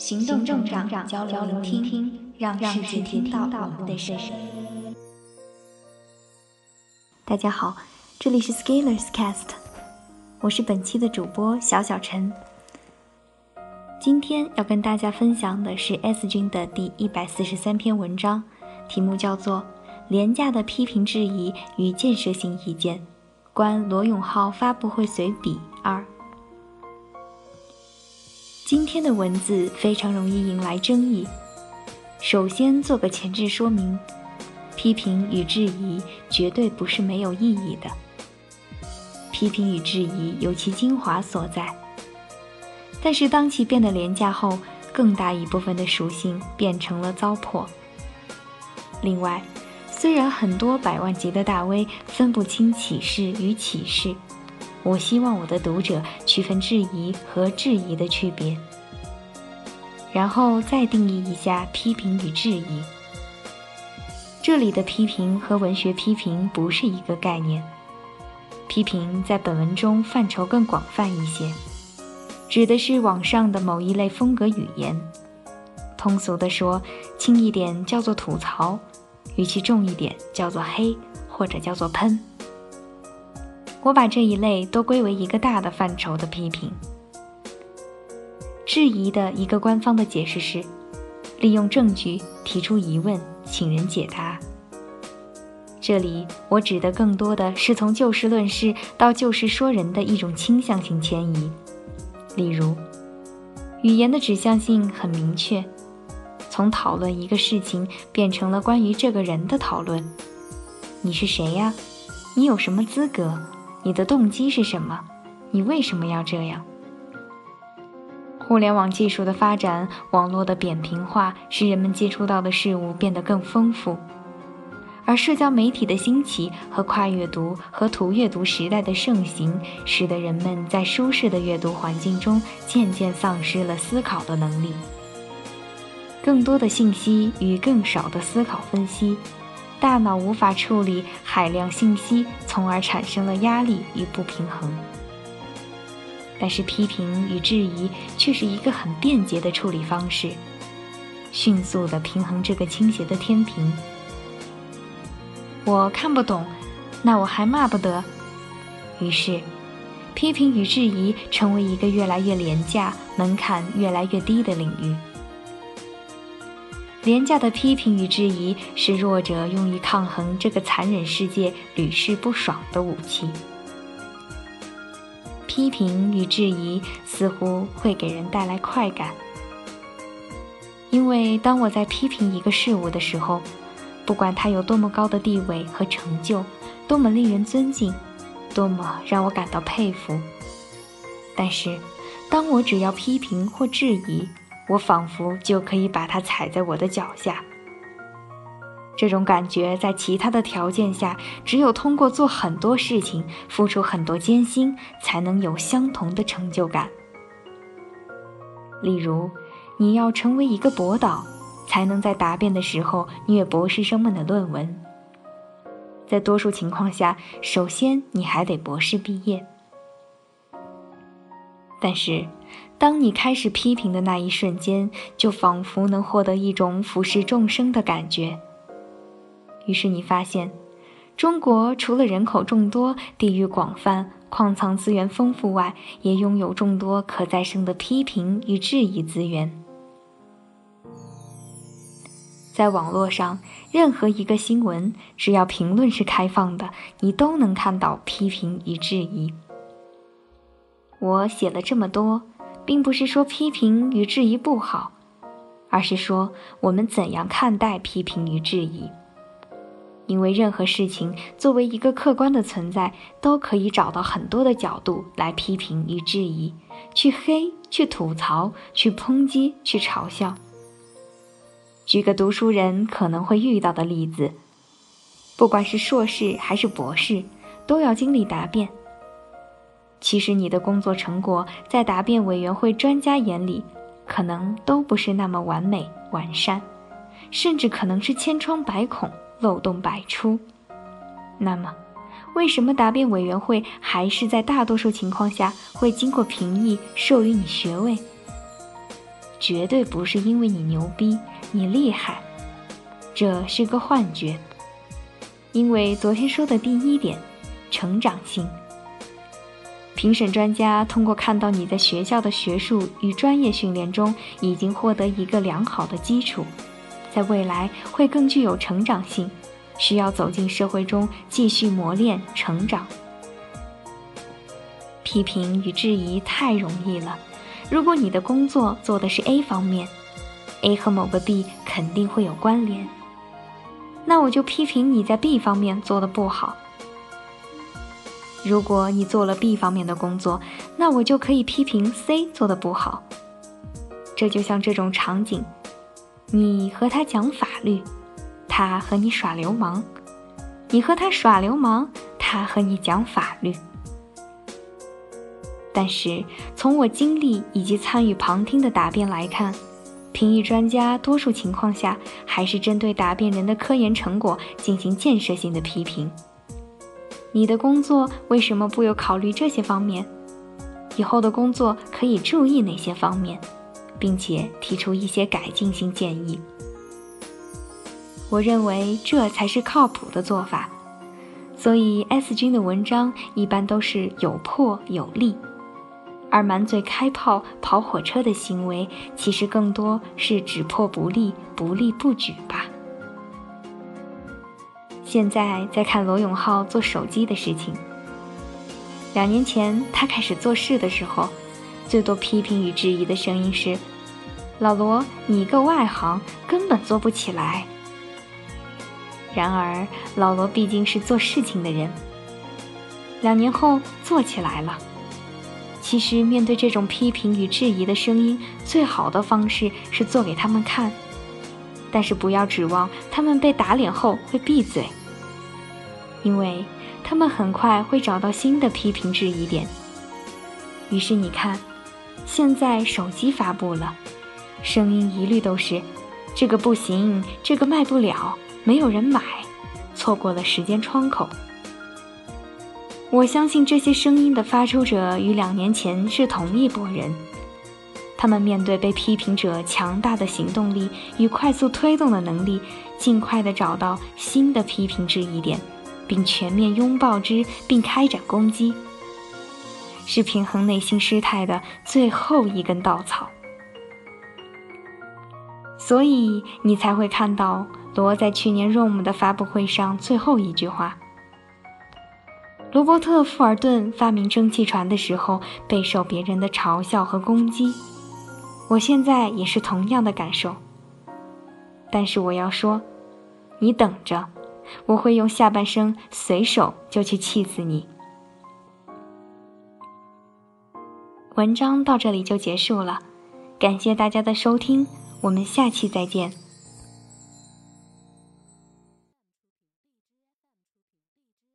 行动成长，交流聆听，让世界听到我们的声音。大家好，这里是 Scalers Cast，我是本期的主播小小陈。今天要跟大家分享的是 S 君的第一百四十三篇文章，题目叫做《廉价的批评质疑与建设性意见》，关罗永浩发布会随笔二。今天的文字非常容易引来争议。首先做个前置说明：批评与质疑绝对不是没有意义的。批评与质疑有其精华所在，但是当其变得廉价后，更大一部分的属性变成了糟粕。另外，虽然很多百万级的大 V 分不清启示与启示。我希望我的读者区分质疑和质疑的区别，然后再定义一下批评与质疑。这里的批评和文学批评不是一个概念，批评在本文中范畴更广泛一些，指的是网上的某一类风格语言。通俗的说，轻一点叫做吐槽，语气重一点叫做黑，或者叫做喷。我把这一类都归为一个大的范畴的批评。质疑的一个官方的解释是，利用证据提出疑问，请人解答。这里我指的更多的是从就事论事到就事说人的一种倾向性迁移。例如，语言的指向性很明确，从讨论一个事情变成了关于这个人的讨论。你是谁呀？你有什么资格？你的动机是什么？你为什么要这样？互联网技术的发展，网络的扁平化，使人们接触到的事物变得更丰富；而社交媒体的兴起和跨阅读和图阅读时代的盛行，使得人们在舒适的阅读环境中渐渐丧失了思考的能力。更多的信息与更少的思考分析。大脑无法处理海量信息，从而产生了压力与不平衡。但是批评与质疑却是一个很便捷的处理方式，迅速地平衡这个倾斜的天平。我看不懂，那我还骂不得。于是，批评与质疑成为一个越来越廉价、门槛越来越低的领域。廉价的批评与质疑是弱者用于抗衡这个残忍世界屡试不爽的武器。批评与质疑似乎会给人带来快感，因为当我在批评一个事物的时候，不管它有多么高的地位和成就，多么令人尊敬，多么让我感到佩服，但是，当我只要批评或质疑，我仿佛就可以把它踩在我的脚下。这种感觉在其他的条件下，只有通过做很多事情、付出很多艰辛，才能有相同的成就感。例如，你要成为一个博导，才能在答辩的时候虐博士生们的论文。在多数情况下，首先你还得博士毕业。但是。当你开始批评的那一瞬间，就仿佛能获得一种俯视众生的感觉。于是你发现，中国除了人口众多、地域广泛、矿藏资源丰富外，也拥有众多可再生的批评与质疑资源。在网络上，任何一个新闻，只要评论是开放的，你都能看到批评与质疑。我写了这么多。并不是说批评与质疑不好，而是说我们怎样看待批评与质疑。因为任何事情作为一个客观的存在，都可以找到很多的角度来批评与质疑，去黑、去吐槽、去抨击、去嘲笑。举个读书人可能会遇到的例子，不管是硕士还是博士，都要经历答辩。其实你的工作成果在答辩委员会专家眼里，可能都不是那么完美完善，甚至可能是千疮百孔、漏洞百出。那么，为什么答辩委员会还是在大多数情况下会经过评议授予你学位？绝对不是因为你牛逼、你厉害，这是个幻觉。因为昨天说的第一点，成长性。评审专家通过看到你在学校的学术与专业训练中已经获得一个良好的基础，在未来会更具有成长性，需要走进社会中继续磨练成长。批评与质疑太容易了。如果你的工作做的是 A 方面，A 和某个 B 肯定会有关联，那我就批评你在 B 方面做的不好。如果你做了 B 方面的工作，那我就可以批评 C 做的不好。这就像这种场景：你和他讲法律，他和你耍流氓；你和他耍流氓，他和你讲法律。但是从我经历以及参与旁听的答辩来看，评议专家多数情况下还是针对答辩人的科研成果进行建设性的批评。你的工作为什么不有考虑这些方面？以后的工作可以注意哪些方面，并且提出一些改进性建议？我认为这才是靠谱的做法。所以 S 君的文章一般都是有破有立。而满嘴开炮、跑火车的行为，其实更多是只破不立、不立不举吧。现在在看罗永浩做手机的事情。两年前他开始做事的时候，最多批评与质疑的声音是：“老罗，你一个外行，根本做不起来。”然而老罗毕竟是做事情的人，两年后做起来了。其实，面对这种批评与质疑的声音，最好的方式是做给他们看。但是，不要指望他们被打脸后会闭嘴，因为他们很快会找到新的批评质疑点。于是，你看，现在手机发布了，声音一律都是：这个不行，这个卖不了，没有人买，错过了时间窗口。我相信这些声音的发出者与两年前是同一拨人，他们面对被批评者强大的行动力与快速推动的能力，尽快地找到新的批评质疑点，并全面拥抱之，并开展攻击，是平衡内心失态的最后一根稻草。所以你才会看到罗在去年 ROM 的发布会上最后一句话。罗伯特·富尔顿发明蒸汽船的时候，备受别人的嘲笑和攻击。我现在也是同样的感受。但是我要说，你等着，我会用下半生随手就去气死你。文章到这里就结束了，感谢大家的收听，我们下期再见。